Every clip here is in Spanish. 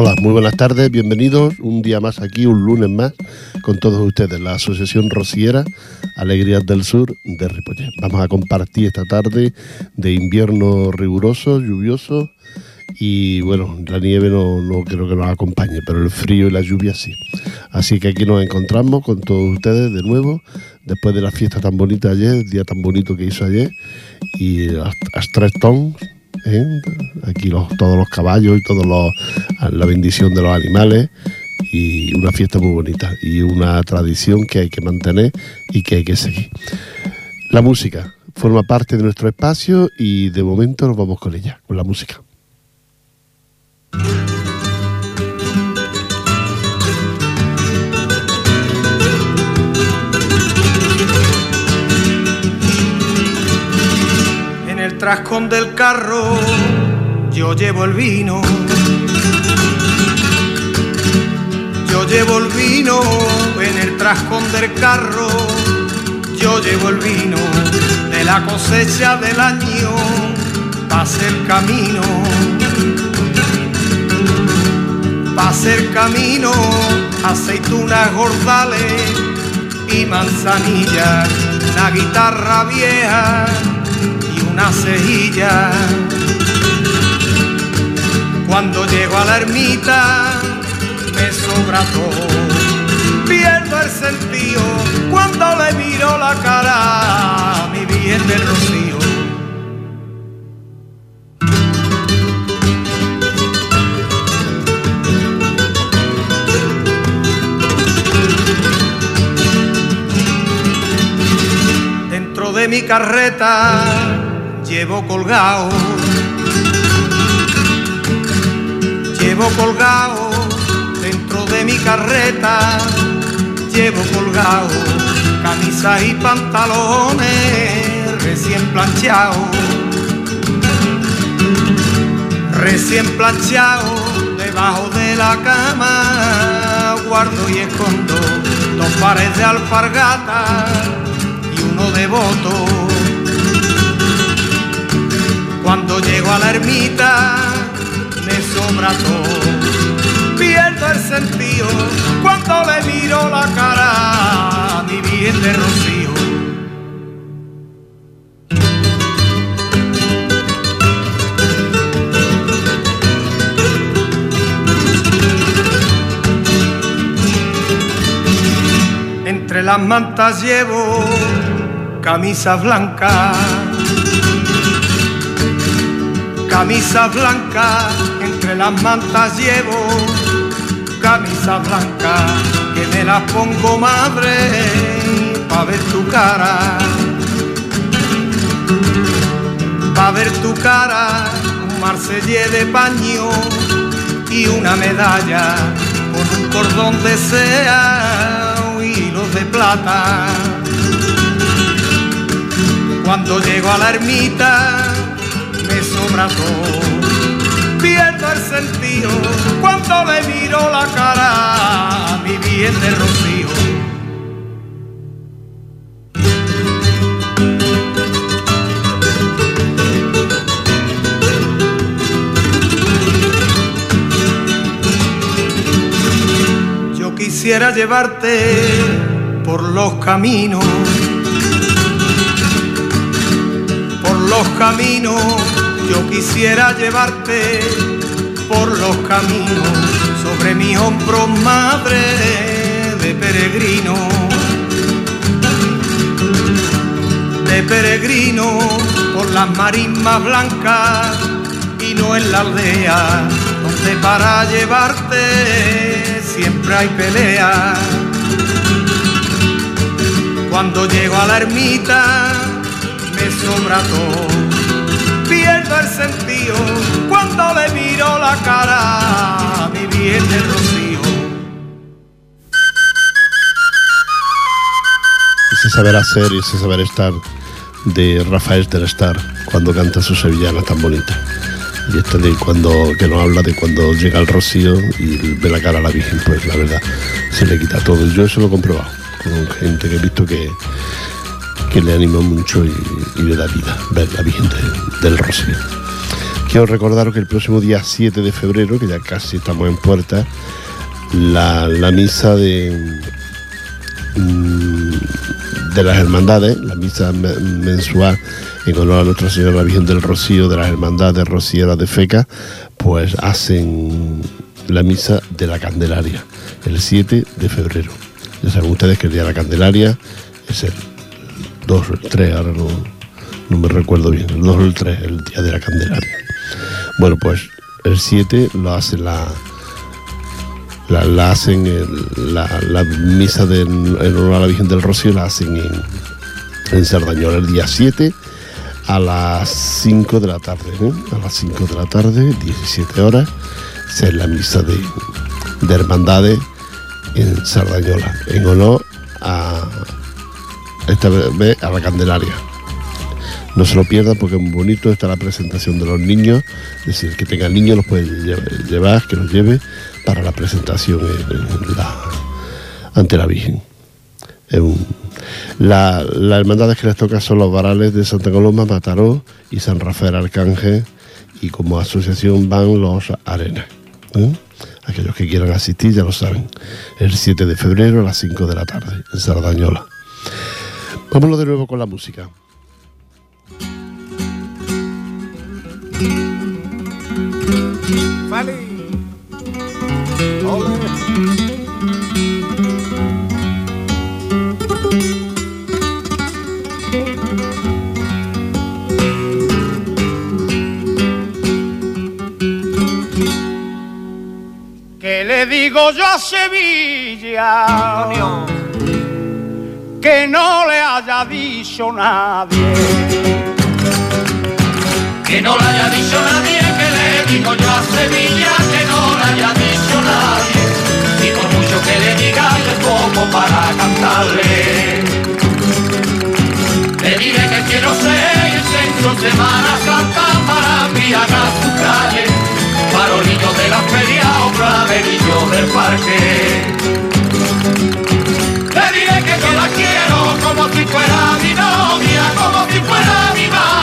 Hola, muy buenas tardes, bienvenidos un día más aquí, un lunes más, con todos ustedes, la Asociación Rociera Alegrías del Sur de Ripollet. Vamos a compartir esta tarde de invierno riguroso, lluvioso y bueno, la nieve no, no creo que nos acompañe, pero el frío y la lluvia sí. Así que aquí nos encontramos con todos ustedes de nuevo, después de la fiesta tan bonita ayer, el día tan bonito que hizo ayer, y Astretón, aquí todos los caballos y todos la bendición de los animales y una fiesta muy bonita y una tradición que hay que mantener y que hay que seguir. La música forma parte de nuestro espacio y de momento nos vamos con ella, con la música. En el trascón del carro yo llevo el vino. Yo llevo el vino en el trascón del carro, yo llevo el vino de la cosecha del año, pase el camino, pase el camino, aceitunas gordales y manzanillas, una guitarra vieja una cejilla. Cuando llego a la ermita, me sobra todo. Pierdo el sentido cuando le miro la cara mi bien del rocío. Dentro de mi carreta llevo colgado, llevo colgado de mi carreta. Llevo colgado camisas y pantalones recién planchados, recién planchados debajo de la cama. Guardo y escondo dos pares de alpargata y uno de voto. Cuando llego a la ermita me sobra todo pierdo el sentido cuando le miro la cara a mi bien de rocío. Entre las mantas llevo camisa blanca, camisa blanca, entre las mantas llevo camisa blanca que me la pongo madre pa' ver tu cara. Pa' ver tu cara, un marsellé de paño y una medalla con un cordón de sea hilos de plata. Cuando llego a la ermita todo pierdo el sentido cuando le miro la cara mi bien de rocío. Yo quisiera llevarte por los caminos, por los caminos yo quisiera llevarte por los caminos sobre mi hombro, madre de peregrino. De peregrino por las marismas blancas y no en la aldea donde para llevarte siempre hay pelea. Cuando llego a la ermita me sobra todo pierdo el sentido cuando le miro la cara a mi bien de rocío. Ese saber hacer y ese saber estar de Rafael Terestar cuando canta su sevillana tan bonita. Y este de cuando que nos habla de cuando llega el rocío y ve la cara a la Virgen, pues la verdad se le quita todo. Yo eso lo he comprobado con gente que he visto que que le anima mucho y, le da vida ver la Virgen del Rocío. Quiero recordaros que el próximo día 7 de febrero, que ya casi estamos en puerta, la, misa de, mm, de las hermandades, la misa mensual en honor a Nuestra Señora la Virgen del Rocío de las hermandades rocieras de Feca, pues hacen la misa de la Candelaria, el 7 de febrero. Ya saben ustedes que el día de la Candelaria es el 2 o el 3, ahora no, no me recuerdo bien, el 2 o el 3, el día de la Candelaria. Bueno, pues el 7 lo hace la, la, hacen la, misa de, en honor a la Virgen del Rocío, la hacen en, en Cerdañola el día 7 a las 5 de la tarde. A las 5 de la tarde, 17 horas, es la misa de, de hermandades en Sardañola, en honor a esta vez a la Candelaria. No se lo pierdan porque es muy bonito, está la presentación de los niños, es decir, que tenga niños los puede llevar, que los lleve para la presentación ante la Virgen. la, las hermandades que les toca son los varales de Santa Coloma, Mataró y San Rafael Arcángel y como asociación van los arenas. ¿eh? Aquellos que quieran asistir ya lo saben. El 7 de febrero a las 5 de la tarde en Sardañola. Vámonos de nuevo con la música. ¿Qué le digo yo a Sevilla? Que no le haya dicho nadie que no le haya dicho nadie, que le digo yo a Sevilla, que no le haya dicho nadie, y por mucho que le diga es poco para cantarle. Le diré que quiero ser el centro Semana Santa para a su calle, farolillo de la feria o claverillo del parque. Como si fuera mi novia, como si fuera mi madre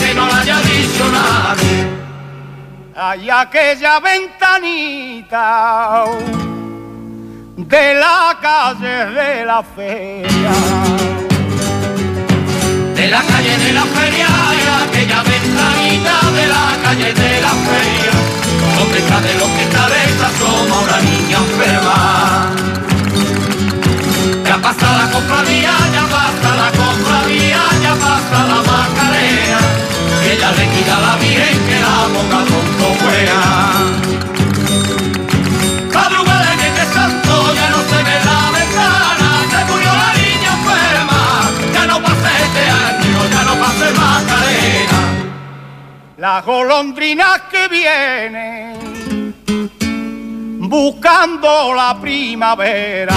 que no la haya dicho nadie. Hay aquella ventanita de la calle de la feria. De la calle de la feria, aquella ventanita de la calle de la feria, buscando la primavera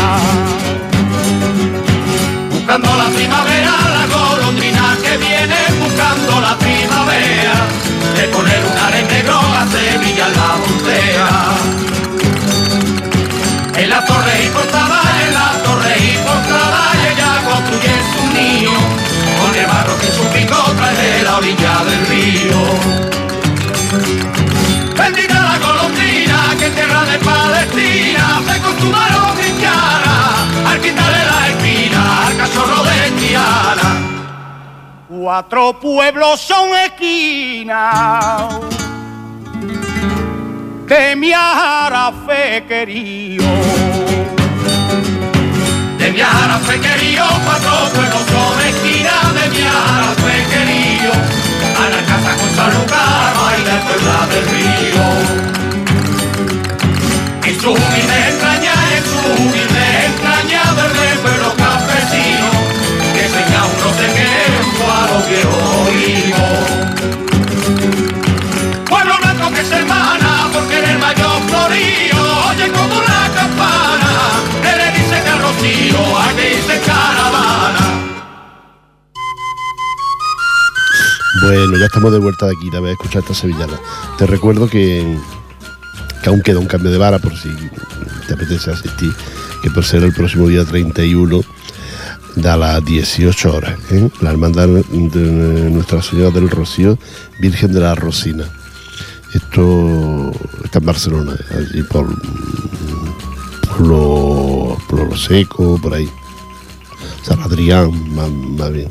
buscando la primavera, la golondrina que viene buscando la primavera, de poner un aren negro a Sevilla en la montea. En la torre y portada, en la torre y portada, ella construye su niño, con el barro que su pico trae de la orilla del río. Acostumaron cristiana al quitarle la espina al cachorro de Tiana. Cuatro pueblos son esquinas de mi fe querido. De mi fe querido, cuatro pueblos son esquinas de mi fe querido. A la casa con San Lucas, en Puebla del Río. En su humilde entraña, en su humilde entraña, verde pueblo campesino, que seña un no sé qué, a los viejos Pueblo blanco que se hermana, porque en el mayor florío, oye como una campana, que le dice que Rocío, aquí dice caravana. Bueno, ya estamos de vuelta de aquí, la voy a escuchar esta sevillana. Te recuerdo que, que aún queda un cambio de vara por si te apetece asistir, que por ser el próximo día 31 de a las 18 horas, ¿eh? la hermandad de Nuestra Señora del Rocío, Virgen de la Rosina. Esto está en Barcelona, allí por, por, lo, por lo seco, por ahí. San Adrián, más, bien.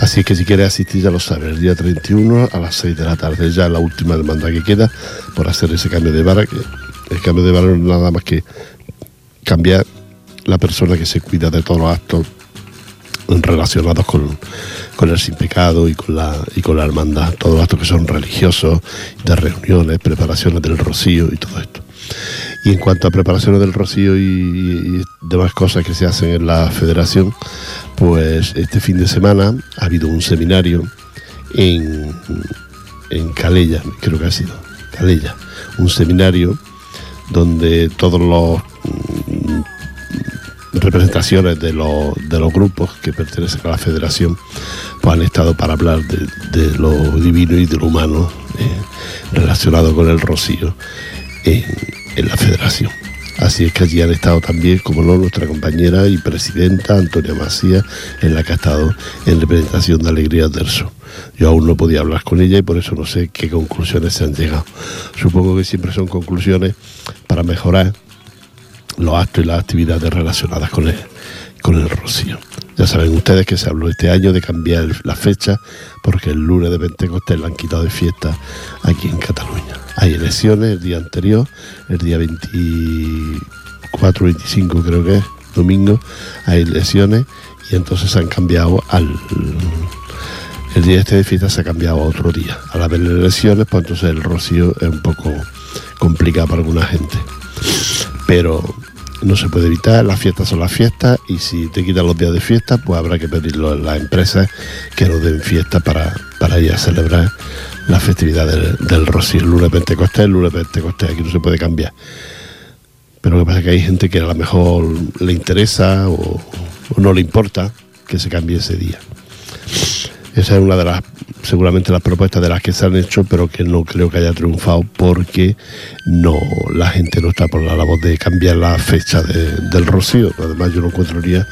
Así que si quieres asistir ya lo sabes, el día 31 a las 6 de la tarde, ya la última demanda que queda por hacer ese cambio de vara, que el cambio de vara no es nada más que cambiar la persona que se cuida de todos los actos relacionados con, el sin pecado y con la y con la hermandad, todos los actos que son religiosos, de reuniones, preparaciones del rocío y todo esto. Y en cuanto a preparaciones del rocío y, demás cosas que se hacen en la federación, pues este fin de semana ha habido un seminario en, en Calella, creo que ha sido, Calella, un seminario donde todos los representaciones de los, de los grupos que pertenecen a la federación pues han estado para hablar de, lo divino y de lo humano eh, relacionado con el rocío en, la federación. Así es que allí han estado también, como no, nuestra compañera y presidenta Antonia Macías, en la que ha estado en representación de Alegría del Sur. Yo aún no podía hablar con ella y por eso no sé qué conclusiones se han llegado. Supongo que siempre son conclusiones para mejorar los actos y las actividades relacionadas con el, con el rocío. Ya saben ustedes que se habló este año de cambiar la fecha porque el lunes de Pentecostés la han quitado de fiesta aquí en Cataluña. Hay elecciones el día anterior, el día 24, 25 creo que es, domingo, hay elecciones y entonces se han cambiado al... El día este de fiesta se ha cambiado a otro día. Al haber elecciones, pues entonces el rocío es un poco complicado para alguna gente. Pero no se puede evitar, las fiestas son las fiestas y si te quitan los días de fiesta, pues habrá que pedirlo a las empresas que nos den fiesta para, para ir a celebrar la festividad del, Rocío, el lunes Pentecostés, el lunes Pentecostés, aquí no se puede cambiar. Pero lo que pasa es que hay gente que a lo mejor le interesa o no le importa que se cambie ese día. Esa es una de las, seguramente las propuestas de las que se han hecho, pero que no creo que haya triunfado porque no, la gente no está por la labor de cambiar la fecha del rocío. Además, yo no encontraría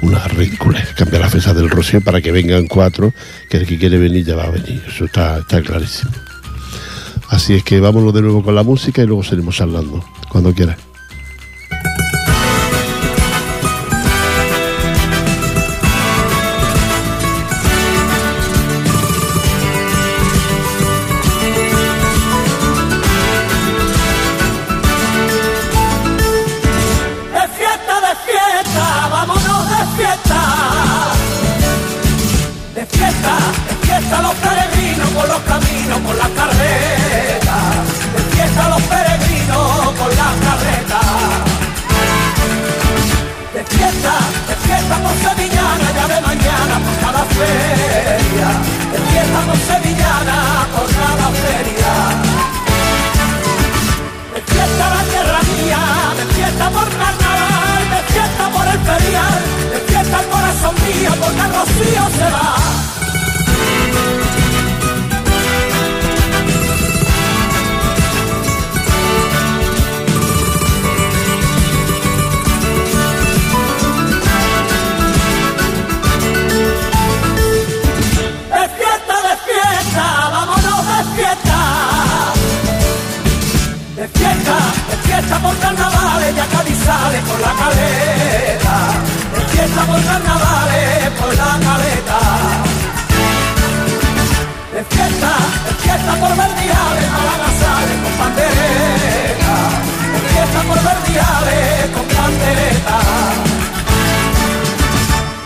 una ridícula cambiar la fecha del rocío para que vengan cuatro, que el que quiere venir ya va a venir. Eso está, está clarísimo. Así es que vámonos de nuevo con la música y luego seguimos hablando, cuando quieras.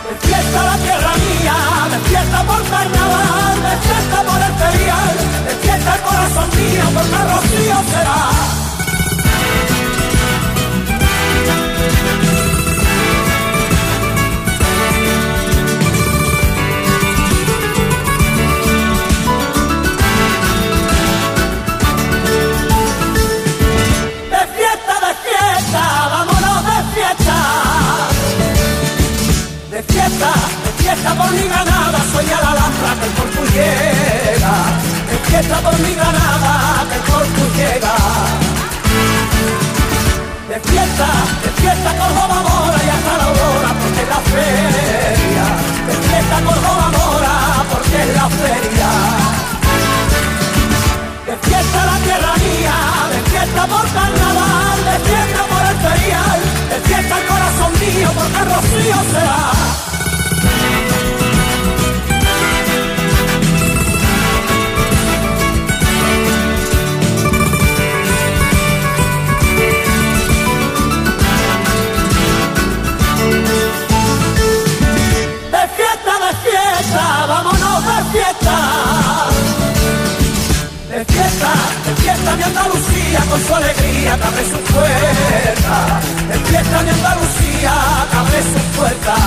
Despierta la tierra mía, despierta por carnaval, despierta por el ferial, despierta el corazón mío, porque el rocío será. Fiesta, de fiesta con la mamora y hasta la aurora, porque la la feria, de fiesta Córdoba mora porque es la feria. De fiesta la tierra mía, de fiesta por carnaval, de fiesta por el ferial, de fiesta el corazón mío porque el rocío será. Despierta mi Andalucía con su alegría, abre su puerta.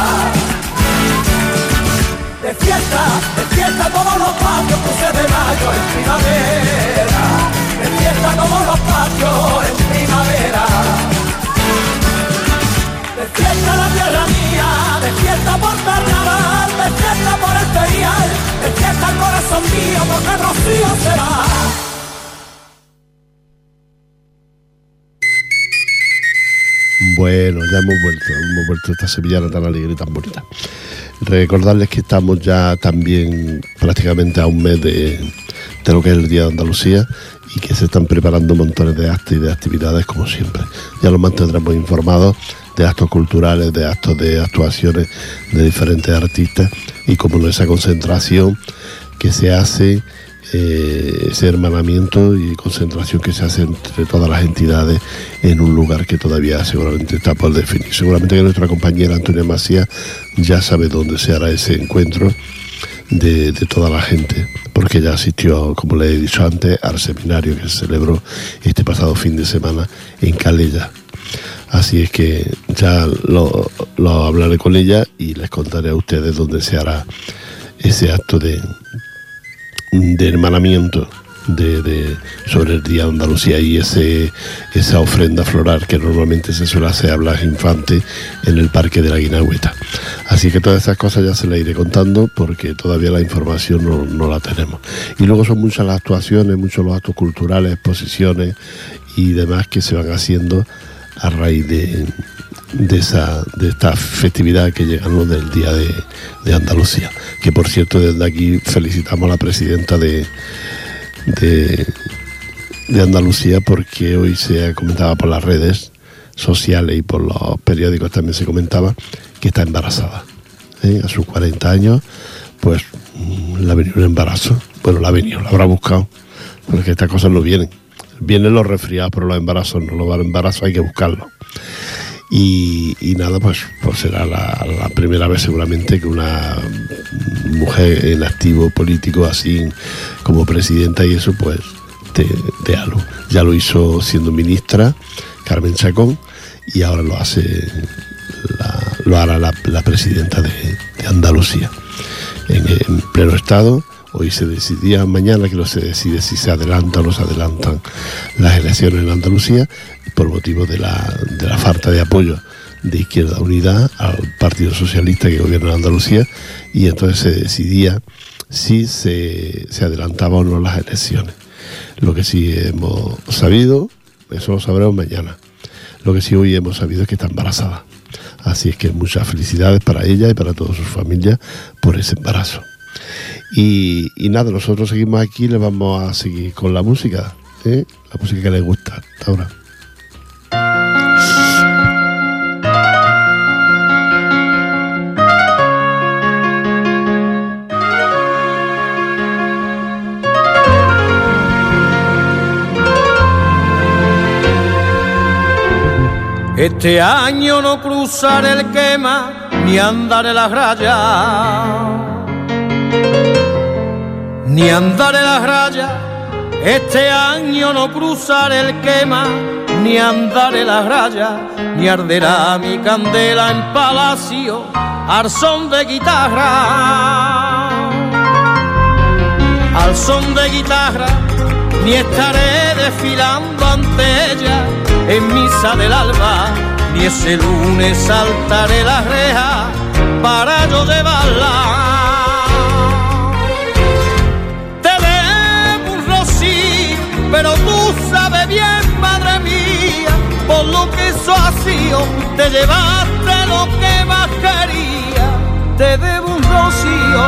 Su puerta. Despierta, despierta todos los patios, cruces de mayo en primavera. Despierta todos los patios en primavera. Despierta la tierra mía, despierta por carnaval, despierta por el ferial, despierta el corazón mío porque el rocío será. Bueno, ya hemos vuelto, hemos vuelto esta sevillana tan alegre y tan bonita. Recordarles que estamos ya también prácticamente a un mes de, lo que es el Día de Andalucía y que se están preparando montones de actos y de actividades como siempre. Ya los mantendremos informados de actos culturales, de actos de actuaciones de diferentes artistas y como esa concentración que se hace eh, ese hermanamiento y concentración que se hace entre todas las entidades en un lugar que todavía seguramente está por definir. Seguramente que nuestra compañera Antonia Macía ya sabe dónde se hará ese encuentro de, toda la gente, porque ya asistió, como le he dicho antes, al seminario que se celebró este pasado fin de semana en Calella. Así es que ya lo, lo hablaré con ella y les contaré a ustedes dónde se hará ese acto de, de hermanamiento de, sobre el Día de Andalucía y ese, esa ofrenda floral que normalmente se suele hacer a Blas Infante en el Parque de la Guinagüeta. Así que todas esas cosas ya se las iré contando porque todavía la información no, no la tenemos. Y luego son muchas las actuaciones, muchos los actos culturales, exposiciones y demás que se van haciendo a raíz de, de, esa, de esta festividad que llega del Día de, Andalucía. Que por cierto, desde aquí felicitamos a la presidenta de, de, Andalucía porque hoy se comentaba por las redes sociales y por los periódicos también se comentaba que está embarazada. ¿eh? A sus 40 años, pues mm, le ha venido un embarazo. Bueno, la ha venido, la habrá buscado, porque estas cosas no vienen. Vienen los resfriados, pero los embarazos no, los embarazos hay que buscarlos. Y, nada, pues, pues será la, primera vez seguramente que una mujer en activo político así como presidenta y eso pues de, algo. Ya lo hizo siendo ministra Carmen Chacón y ahora lo hace lo hará la, presidenta de, Andalucía en, pleno estado. Hoy se decidía, mañana que no se decide si se adelantan o no se adelantan las elecciones en Andalucía por motivo de la, de la falta de apoyo de Izquierda Unida al Partido Socialista que gobierna en Andalucía y entonces se decidía si se, se adelantaban o no las elecciones. Lo que sí hemos sabido, eso lo sabremos mañana, lo que sí hoy hemos sabido es que está embarazada. Así es que muchas felicidades para ella y para toda su familia por ese embarazo. Y, y nada, nosotros seguimos aquí, le vamos a seguir con la música, ¿eh? la música que les gusta hasta ahora. Este año no cruzaré el quema ni andaré las rayas, ni andaré las rayas. Este año no cruzaré el quema ni andaré las rayas, ni arderá mi candela en palacio al son de guitarra. Al son de guitarra, ni estaré desfilando ante ella en misa del alba, ni ese lunes saltaré la reja para yo llevarla. Sido, te llevaste lo que más quería te debo un rocío.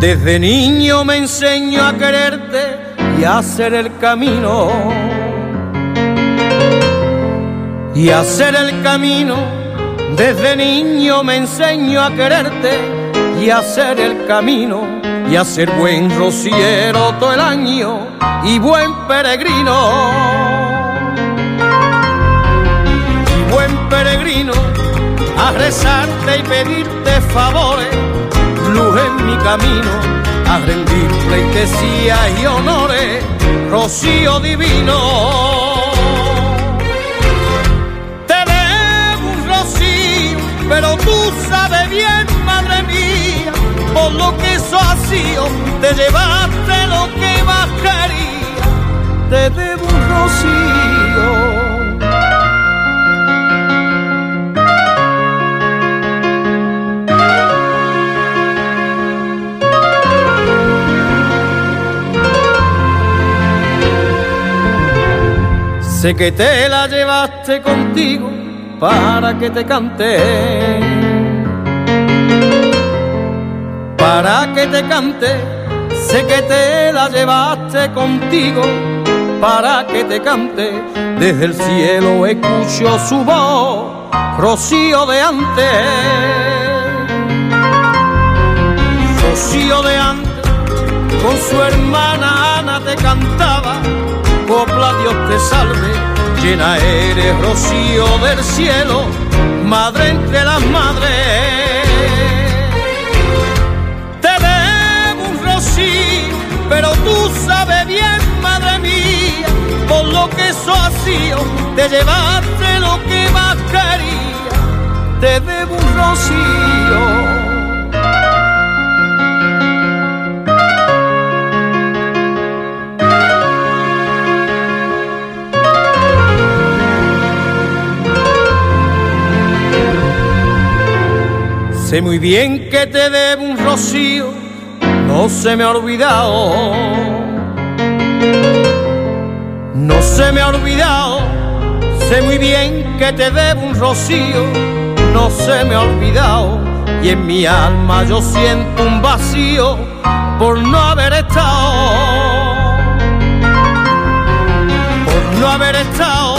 Desde niño me enseño a quererte y hacer el camino. Y hacer el camino. Desde niño me enseño a quererte y hacer el camino. Y a ser buen rociero todo el año y buen peregrino. Y buen peregrino a rezarte y pedirte favores luz en mi camino, a rendir pleitesía y honores, rocío divino. Pero tú sabes bien, madre mía, por lo que eso ha te llevaste lo que más quería. Te debo un rocío. Sé que te la llevaste contigo para que te cante. Para que te cante. Sé que te la llevaste contigo para que te cante. Desde el cielo escucho su voz, rocío de antes. Rocío de antes, con su hermana Ana te cantaba copla Dios te salve, llena eres rocío del cielo, madre entre las madres. Te debo un rocío, pero tú sabes bien, madre mía, por lo que eso ha sido, te llevaste lo que más quería, te debo un rocío. Sé muy bien que te debo un rocío, no se me ha olvidado. No se me ha olvidado, sé muy bien que te debo un rocío, no se me ha olvidado. Y en mi alma yo siento un vacío por no haber estado. Por no haber estado,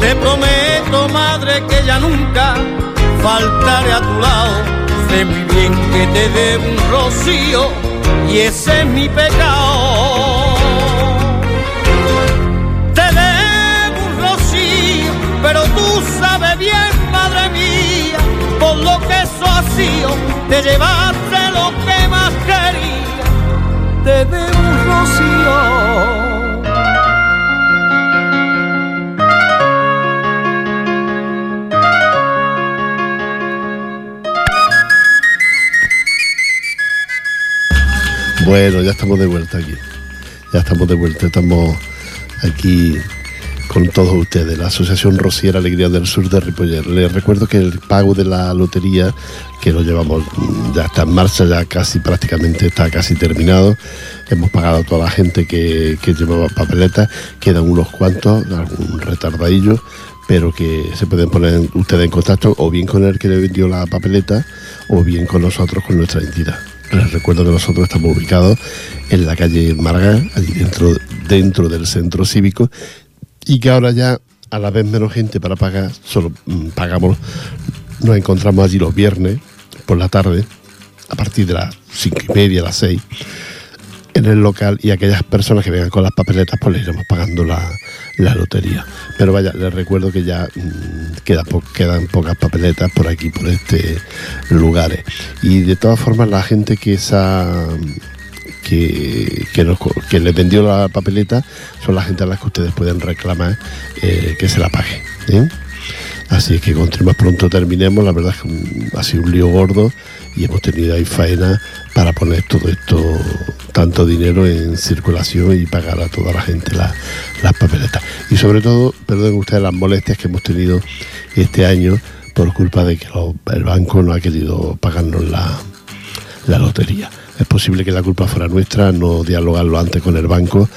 te prometo, madre, que ya nunca faltaré a tu lado. Sé muy bien que te debo un rocío y ese es mi pecado. Te debo un rocío, pero tú sabes bien, madre mía, por lo que eso te llevaste lo que más quería. Te debo un rocío. Bueno, ya estamos de vuelta aquí. Ya estamos de vuelta. Estamos aquí con todos ustedes, la Asociación Rociera Alegría del Sur de Ripoller. Les recuerdo que el pago de la lotería, que lo llevamos, ya está en marcha, ya casi prácticamente está casi terminado. Hemos pagado a toda la gente que, que llevaba papeletas, quedan unos cuantos, algún retardadillo, pero que se pueden poner ustedes en contacto o bien con el que le vendió la papeleta o bien con nosotros, con nuestra entidad. Les recuerdo que nosotros estamos ubicados en la calle Marga, allí dentro, dentro del centro cívico, y que ahora ya a la vez menos gente para pagar, solo mm, pagamos, nos encontramos allí los viernes por la tarde, a partir de las cinco y media, las seis, en el local y aquellas personas que vengan con las papeletas pues les iremos pagando la, la lotería. Pero vaya, les recuerdo que ya po quedan pocas papeletas por aquí, por este lugares. Y de todas formas la gente que esa que, que, les vendió la papeleta son la gente a las que ustedes pueden reclamar eh, que se la pague. ¿eh? Así que cuanto más pronto terminemos, la verdad es que ha sido un lío gordo y hemos tenido ahí faena para poner todo esto, tanto dinero en circulación y pagar a toda la gente la, las papeletas. Y sobre todo, perdonen ustedes las molestias que hemos tenido este año por culpa de que el banco no ha querido pagarnos la, la lotería. Es posible que la culpa fuera nuestra, no dialogarlo antes con el banco,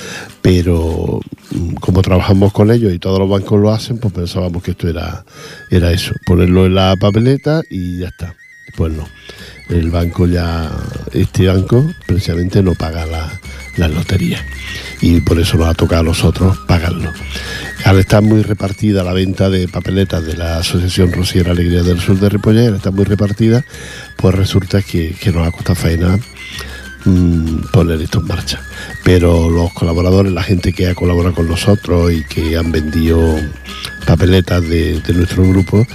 pero mm, como trabajamos con ellos y todos los bancos lo hacen, pues pensábamos que esto era, era eso, ponerlo en la papeleta y ya está. Pues no, el banco ya, este banco precisamente no paga la, las loterías y por eso nos ha tocado a nosotros pagarlo. Al estar muy repartida la venta de papeletas de la Asociación Rosiera Alegría del Sur de Ripollet, al estar muy repartida, pues resulta que, que nos ha costado faena mm, poner esto en marcha. Pero los colaboradores, la gente que ha colaborado con nosotros y que han vendido papeletas de, nuestro grupo,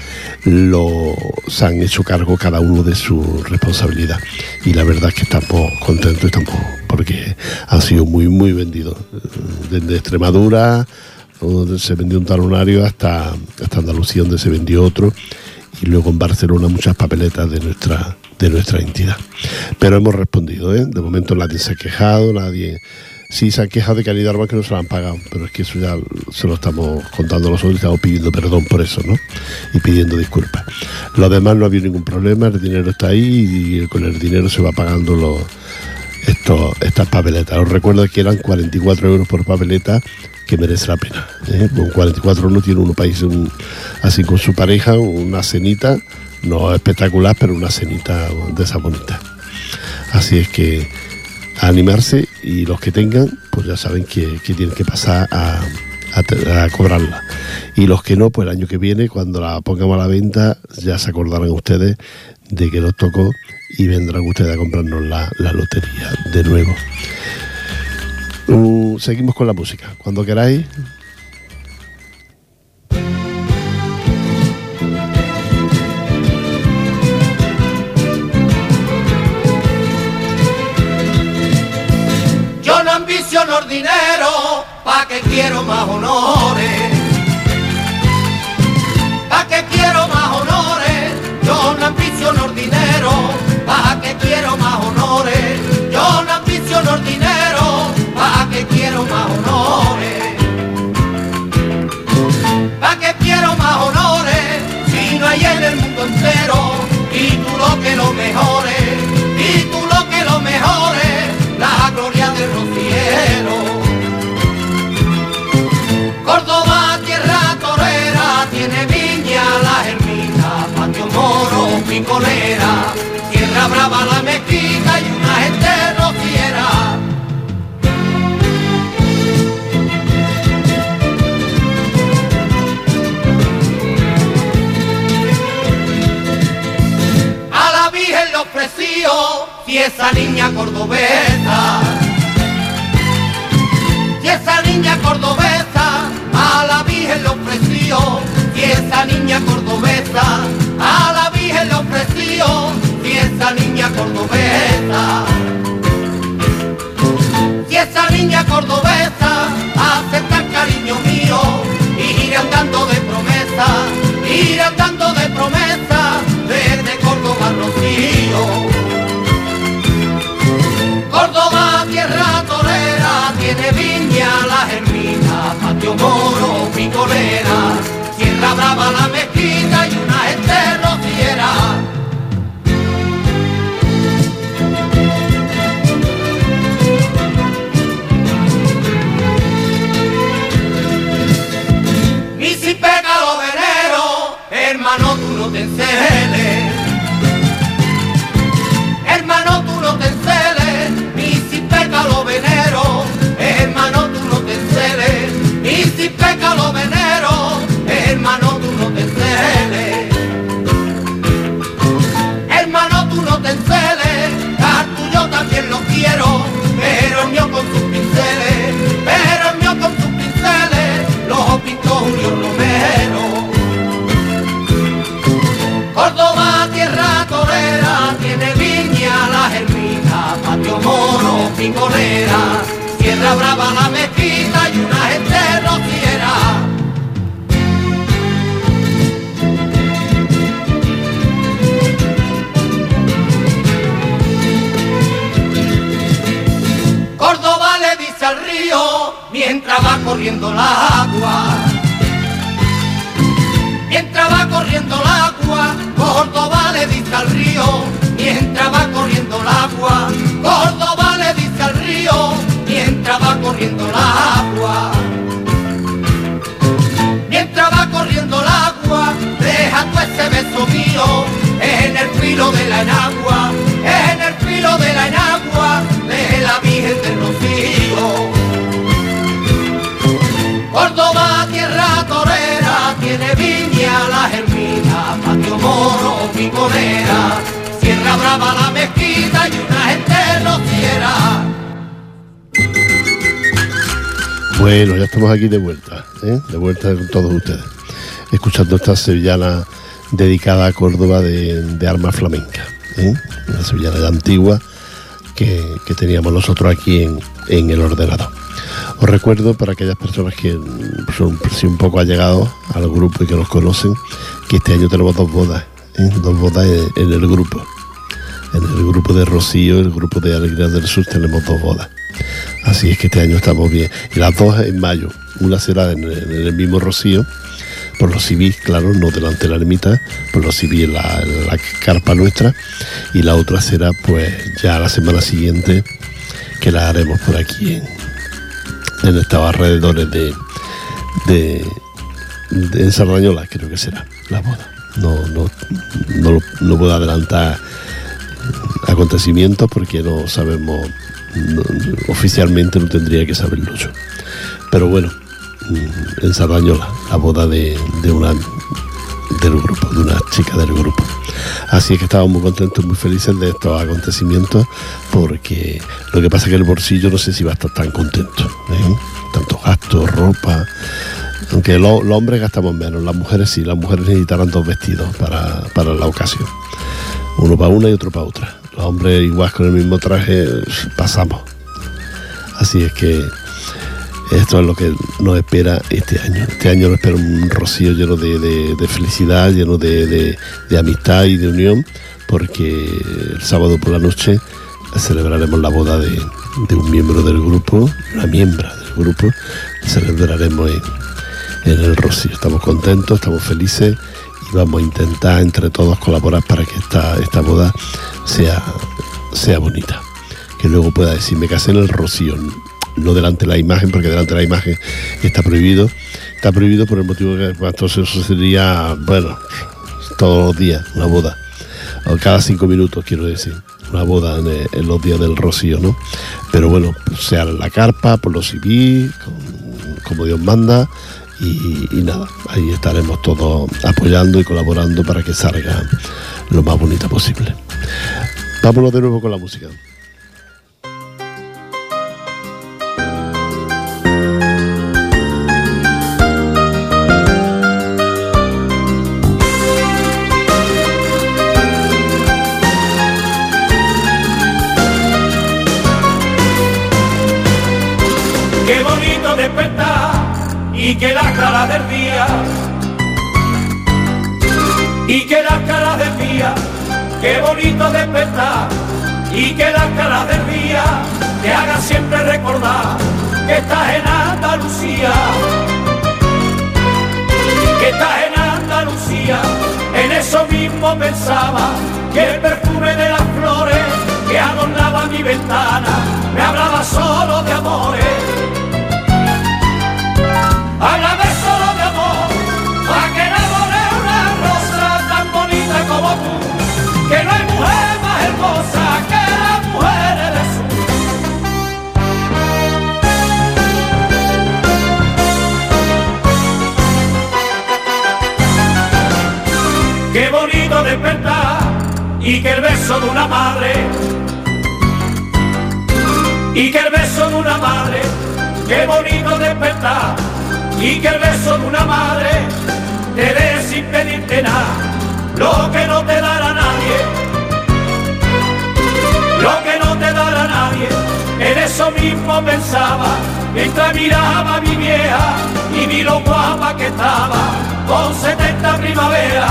los han hecho cargo cada uno de su responsabilidad. Y la verdad es que estamos contentos, estamos porque han sido muy, muy vendidos. Desde Extremadura, donde se vendió un talonario, hasta, hasta Andalucía, donde se vendió otro, y luego en Barcelona muchas papeletas de nuestra, de nuestra entidad. Pero hemos respondido, ¿eh? de momento nadie se ha quejado, nadie... Sí se han quejado de calidad que no se lo han pagado, pero es que eso ya se lo estamos contando nosotros y estamos pidiendo perdón por eso, ¿no? Y pidiendo disculpas. Lo demás no ha habido ningún problema, el dinero está ahí y con el dinero se va pagando los, estos, estas papeletas. Os recuerdo que eran 44 euros por papeleta, que merece la pena. ¿eh? Con 44 no tiene uno país así con su pareja, una cenita, no espectacular, pero una cenita de esa bonita. Así es que animarse y los que tengan, pues ya saben que, tienen que pasar a, cobrarla. Y los que no, pues el año que viene, cuando la pongamos a la venta, ya se acordarán ustedes de que nos tocó y vendrán ustedes a comprarnos la, lotería de nuevo. Uh, seguimos con la música. Cuando queráis, Bueno, ya estamos aquí de vuelta, ¿eh? de vuelta con todos ustedes, escuchando esta sevillana dedicada a Córdoba de, de arma flamenca, ¿eh? una sevillana ya antigua que, que, teníamos nosotros aquí en, en el ordenador. Os recuerdo para aquellas personas que son, un poco allegados al grupo y que nos conocen, que este año tenemos dos bodas, ¿eh? dos bodas en, el grupo. En el grupo de Rocío, el grupo de Alegría del Sur, tenemos dos bodas. Así es que este año estamos bien. Y las dos en mayo. Una será en, el mismo Rocío, por los civiles, claro, no delante de la ermita, por los civiles la, la carpa nuestra. Y la otra será pues ya la semana siguiente, que la haremos por aquí en, estos alrededores de, de, Sardañola, creo que será la boda. No, no, no, no puedo adelantar acontecimientos porque no sabemos oficialmente no tendría que saberlo yo. Pero bueno, mm, en Sardañola, la boda de, de, una del grupo, de una chica del grupo. Así es que estamos muy contentos, muy felices de estos acontecimientos, porque lo que pasa es que el bolsillo no sé si va a estar tan contento. ¿eh? Tantos gastos, ropa. Aunque los lo hombres gastamos menos, las mujeres sí, las mujeres necesitarán dos vestidos para, para la ocasión. Uno para una y otro para otra los hombres igual con el mismo traje pasamos. Así es que esto es lo que nos espera este año. Este año nos espera un rocío lleno de, de, de felicidad, lleno de, de, amistad y de unión, porque el sábado por la noche celebraremos la boda de, un miembro del grupo, una miembra del grupo, celebraremos en, en el rocío. Estamos contentos, estamos felices y vamos a intentar entre todos colaborar para que esta, esta boda sea, sea bonita. Que luego pueda decir, me casé en el rocío, no delante de la imagen, porque delante de la imagen está prohibido. Está prohibido por el motivo que entonces eso sería, bueno, todos los días, una boda. O cada cinco minutos, quiero decir. Una boda en, los días del rocío, ¿no? Pero bueno, sea en la carpa, por lo civil, como Dios manda. Y, nada, ahí estaremos todos apoyando y colaborando para que salga lo más bonita posible. Vámonos de nuevo con la música. Y que la cara del día qué bonito despertar. Y que la cara del día te haga siempre recordar que estás en Andalucía, que estás en Andalucía, en eso mismo pensaba que el perfume de las flores que adornaba mi ventana me hablaba solo de amores. Y que el beso de una madre y que el beso de una madre, qué bonito despertar y que el beso de una madre te dé sin pedirte nada lo que no te dará nadie, lo que no te dará nadie, en eso mismo pensaba, mientras miraba a mi vieja y vi lo guapa que estaba, con 70 primavera.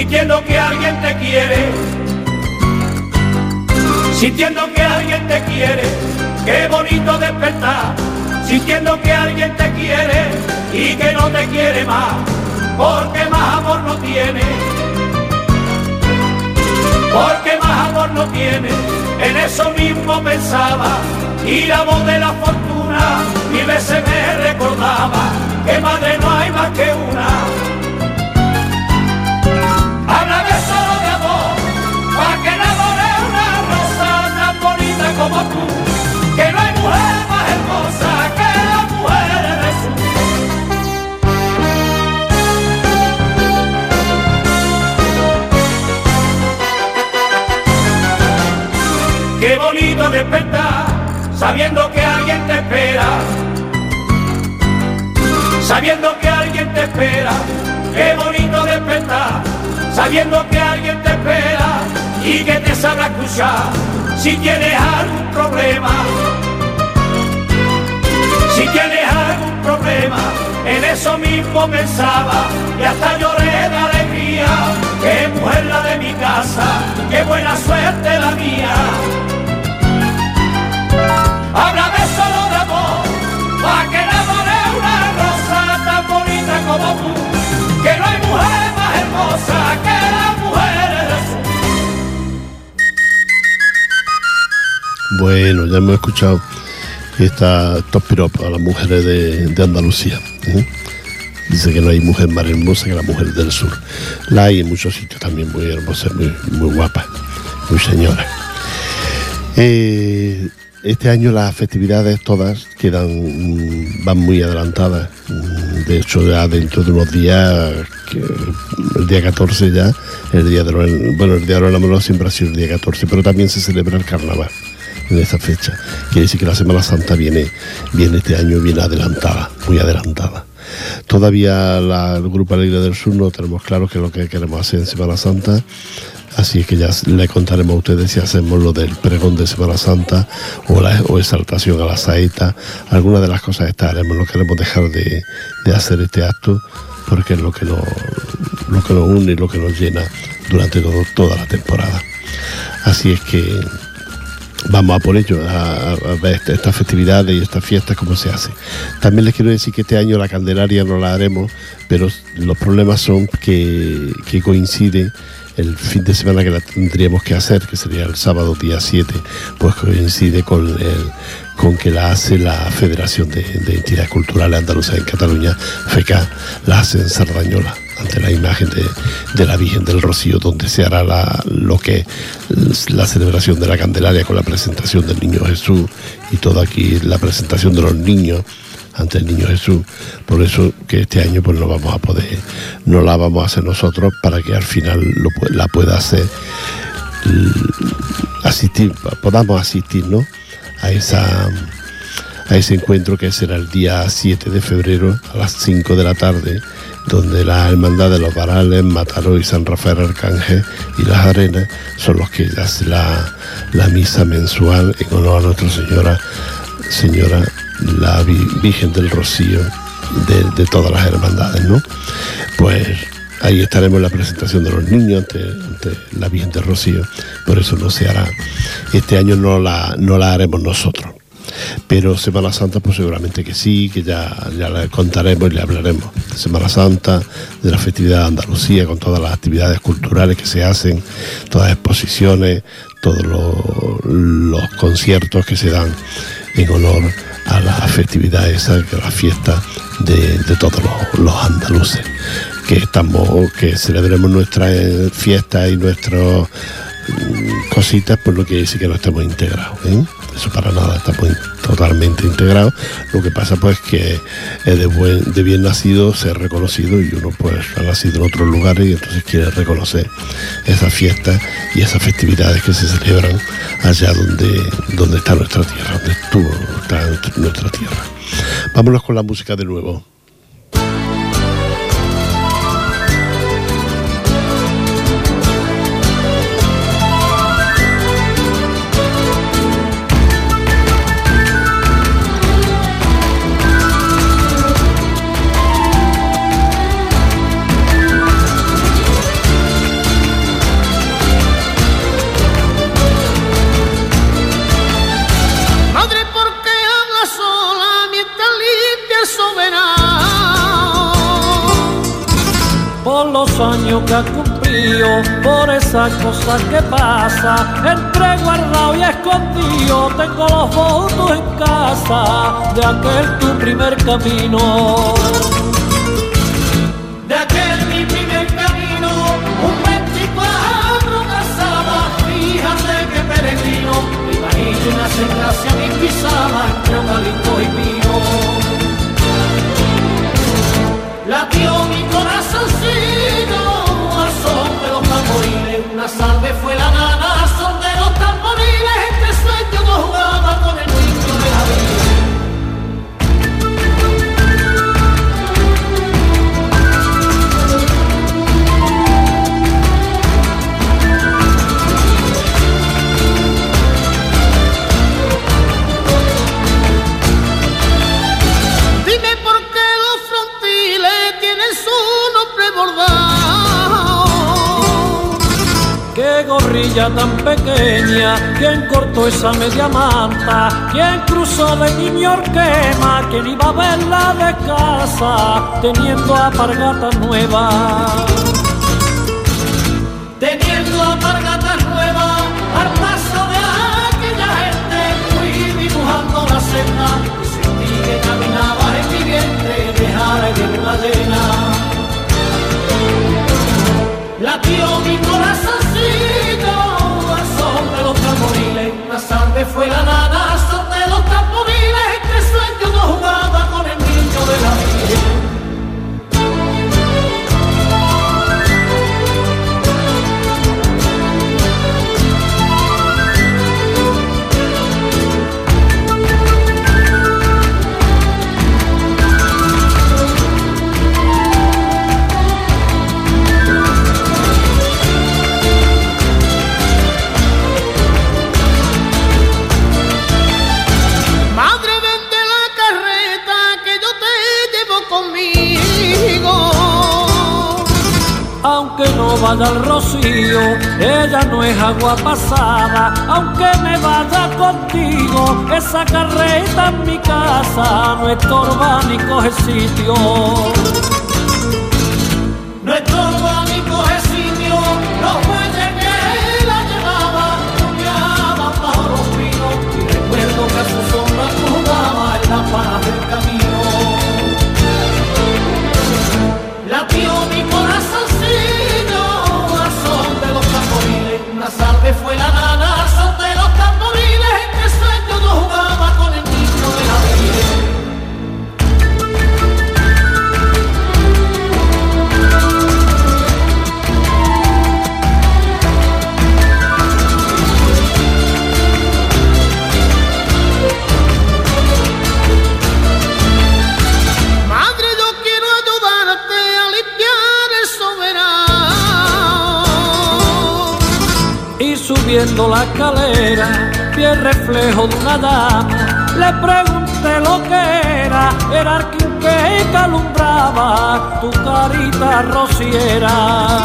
Sintiendo que alguien te quiere. Sintiendo que alguien te quiere. Qué bonito despertar sintiendo que alguien te quiere y que no te quiere más. Porque más amor no tiene. Porque más amor no tiene. En eso mismo pensaba y la voz de la fortuna mil veces me recordaba que madre no hay más que una. Sabiendo que alguien te espera. Sabiendo que alguien te espera, qué bonito despertar, sabiendo que alguien te espera y que te sabrá escuchar si tienes algún problema. Si tienes algún problema, en eso mismo pensaba y hasta lloré de alegría. Qué mujer la de mi casa, qué buena suerte la mía. Bueno, ya hemos escuchado esta, piropos a las mujeres de, Andalucía. ¿eh? Dice que no hay mujer más hermosa que la mujer del sur. La hay en muchos sitios también muy hermosas, muy, muy guapas, muy señoras. Eh, este año las festividades todas quedan mm, van muy adelantadas. Mm, De hecho, ya dentro de unos días, el día 14 ya, el día de los, bueno, el día de los enamorados siempre ha sido el día 14, pero también se celebra el carnaval en esa fecha. Quiere decir que la Semana Santa viene, viene este año bien adelantada, muy adelantada. Todavía la- el Grupo Alegre del Sur no tenemos claro qué es lo que queremos hacer en Semana Santa. Así que ya le contaremos a ustedes si hacemos lo del pregón de Semana Santa o la o exaltación a la saeta. Algunas de las cosas estas haremos, no queremos dejar de, de hacer este acto porque es lo que, nos, lo que nos une y lo que nos llena durante todo- toda la temporada. Así es que vamos a por ello, a, ver esta- estas festividades y estas fiestas, cómo se hace. También les quiero decir que este año la Candelaria no la haremos, pero los problemas son que, que coincide el fin de semana que la tendríamos que hacer, que sería el sábado día 7, pues coincide con, el- con que la hace la Federación de, de Entidades Culturales Andaluzas en Cataluña, FECA, la hace en Sardañola, ante la imagen de, la Virgen del Rocío, donde se hará la- lo que la celebración de la Candelaria con la presentación del Niño Jesús y todo aquí, la presentación de los niños ante el Niño Jesús. Por eso que este año pues no vamos a poder, no la vamos a hacer nosotros para que al final la pueda hacer asistir, podamos asistir, ¿no? A esa a ese encuentro que será el día 7 de febrero a las 5 de la tarde, donde la Hermandad de los Varales, Mataró y San Rafael Arcángel y las Arenas son los que hacen la, la misa mensual en honor a Nuestra Señora, Señora la Vi- Virgen del Rocío de, de todas las hermandades, ¿no? Pues ahí estaremos la presentación de los niños ante, la Virgen del Rocío, por eso no se hará. Este año no la, no la haremos nosotros. Pero Semana Santa, pues seguramente que sí, que ya, ya le contaremos y le hablaremos de Semana Santa, de la festividad de Andalucía, con todas las actividades culturales que se hacen, todas las exposiciones, todos los, conciertos que se dan en honor a la festividad esa, que la fiesta de, de todos los andaluces. Que estamos, que celebremos nuestras eh, fiestas y nuestros mm, cositas, pues lo que dice que no estamos integrados. ¿eh? Eso para nada, estamos totalmente integrados. Lo que pasa pues que de bien nacido ser reconocido y uno pues ha nacido en otros lugares y entonces quiere reconocer esas fiestas y esas festividades que se celebran allá donde, donde está nuestra tierra, donde estuvo está nuestra tierra. Vámonos con la música de nuevo. Cumplido, por esas cosas que pasa, entre guardado y escondido, tengo los votos en casa de aquel tu primer camino. De aquel mi primer camino, un 24 casaba, fíjate que peregrino, imagínate una gracia mi pisaba entre eucalipto y pino. Una salve fue la pequeña, quien cortó esa media manta, quien cruzó de niño quema, quien iba a verla de casa, teniendo apargata nueva. Teniendo apargatas nuevas al paso de aquella gente, fui dibujando la senda y sentí que caminaba en mi vientre, dejar de la llena. Latió mi corazoncito la tarde fue la nada, Aunque no vaya al rocío, ella no es agua pasada. Aunque me vaya contigo, esa carreta en mi casa no estorba ni coge sitio. No subiendo la escalera, vi el reflejo de una dama. Le pregunté lo que era, era el que alumbraba tu carita rociera.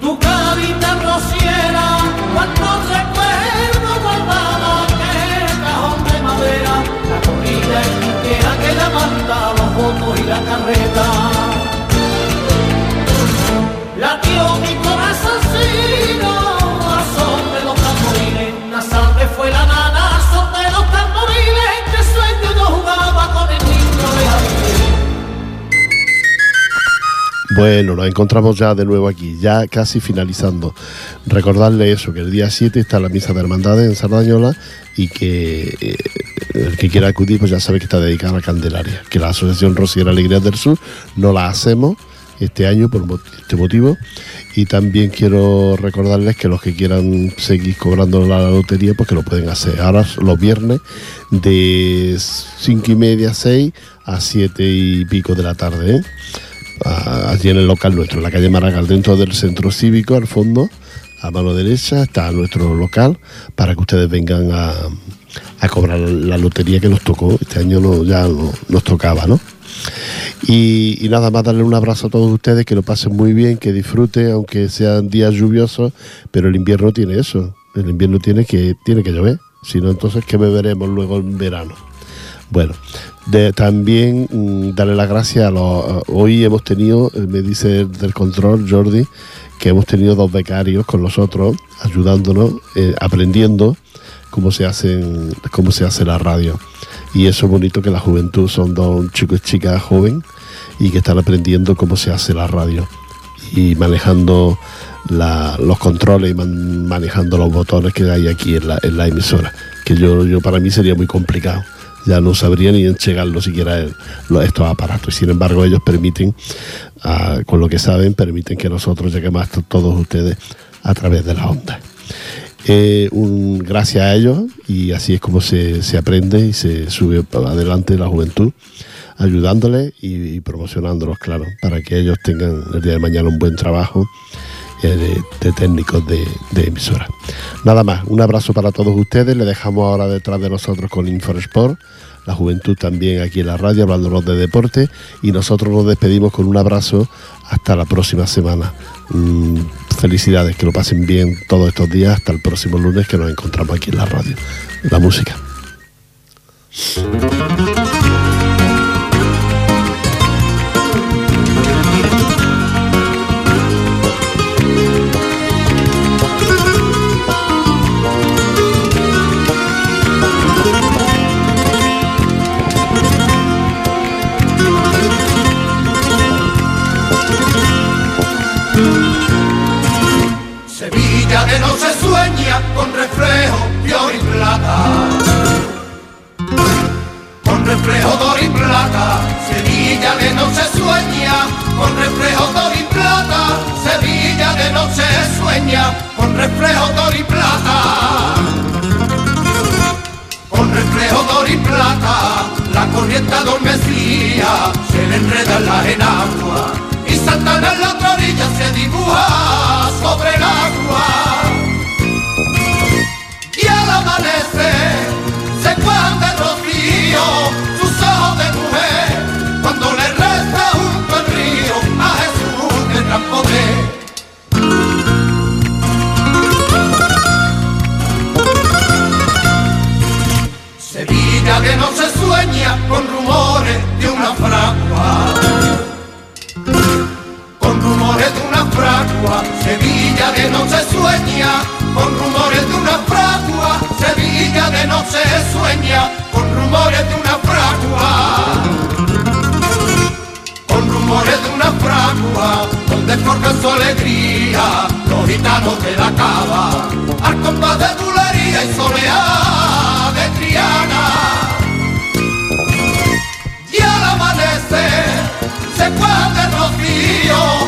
Tu carita rociera, cuántos recuerdos guardaba aquel cajón de madera, la corrida entera que la manda, los votos y la carreta. Bueno, nos encontramos ya de nuevo aquí, ya casi finalizando. Recordarle eso, que el día 7 está la misa de hermandades en Sardañola y que eh, el que quiera acudir pues ya sabe que está dedicada a la Candelaria, que la Asociación Rociera Alegría del Sur no la hacemos este año por este motivo y también quiero recordarles que los que quieran seguir cobrando la lotería pues que lo pueden hacer ahora los viernes de 5 y media 6 a 7 y pico de la tarde ¿eh? Allí en el local nuestro, en la calle Maragall, dentro del centro cívico, al fondo, a mano derecha, está nuestro local para que ustedes vengan a, a cobrar la lotería que nos tocó. Este año ya no- nos tocaba, ¿no? Y, nada más darle un abrazo a todos ustedes, que lo pasen muy bien, que disfruten, aunque sean días lluviosos, pero el invierno tiene eso, el invierno tiene que, tiene que llover, si no entonces ¿qué beberemos luego en verano? Bueno, también mm, darle las gracias a los... a- hoy hemos tenido, eh, me dice el del control Jordi, que hemos tenido dos becarios con nosotros, ayudándonos, eh, aprendiendo cómo se, hacen, cómo se hace la radio. Y eso es bonito que la juventud son dos chicos y chicas joven y que están aprendiendo cómo se hace la radio y manejando los controles y man- manejando los botones que hay aquí en la, emisora. Que yo para mí sería muy complicado. Ya no sabría ni enchegarlo siquiera el- estos aparatos. Sin embargo, ellos permiten, ah, con lo que saben, permiten que nosotros lleguemos hasta todos ustedes a través de la onda. Eh, un, gracias a ellos y así es como se, se aprende y se sube adelante la juventud ayudándoles y, promocionándolos, claro, para que ellos tengan el día de mañana un buen trabajo eh, de, técnicos de, de emisora. Nada más, un abrazo para todos ustedes, le dejamos ahora detrás de nosotros con Infosport, la juventud también aquí en la radio hablándonos de deporte y nosotros nos despedimos con un abrazo hasta la próxima semana. Mm, felicidades, que lo pasen bien todos estos días, hasta el próximo lunes que nos encontramos aquí en la radio. La música. Con reflejo de oro y plata. Sevilla de no se sueña con reflejo de oro y plata. Con reflejo de oro y plata, la corriente adormecía, se le enreda en la y Santana en la otra orilla se dibuja sobre el agua. Y al amanecer fragua, Sevilla de noche sueña, con rumores de una fragua, Sevilla de noche sueña, con rumores de una fragua, con rumores de una fragua, donde forjan su alegría, los gitanos de la cava, al compás de bulería y soleá de Triana. Y al amanecer se cuenta el rocío,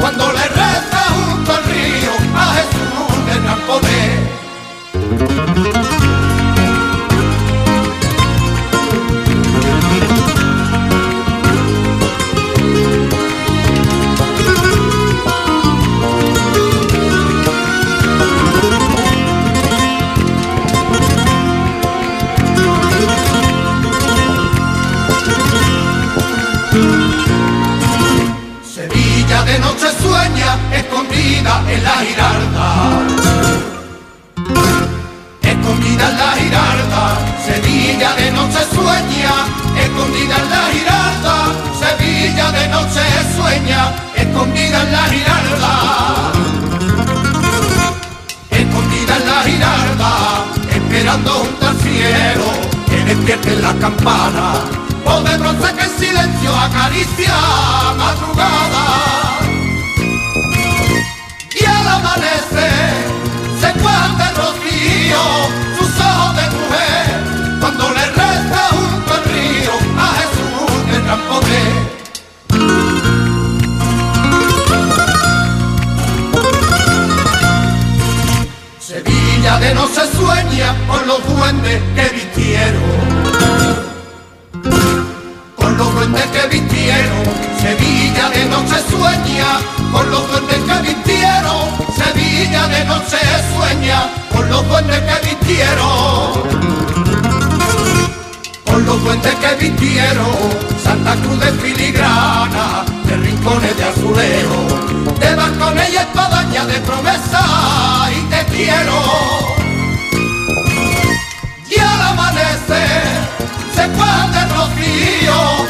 cuando le resta junto al río a Jesús de gran poder. De noche sueña, escondida en la giralda. Escondida en la giralda, Sevilla de noche sueña, escondida en la giralda. Sevilla de noche sueña, escondida en la giralda. Escondida en la giralda, esperando junto al cielo, que despierten las campanas. O de bronce que en silencio acaricia madrugada. Al amanecer. Se cuenta el rocío, sus ojos de mujer, cuando le resta junto al río a Jesús gran poder. Sevilla de no se sueña con los duendes que vistieron. Con los duendes que vistieron, Sevilla Sevilla de noche sueña con los duendes que vistieron. Sevilla de noche sueña con los duendes que vistieron. Con los duendes que vistieron Santa Cruz de filigrana, de rincones de azuleo, de balcones y espadaña de promesa y te quiero. Y al amanecer se fue de rocío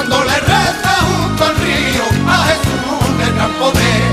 cuando le reza junto al río a Jesús le gran poder.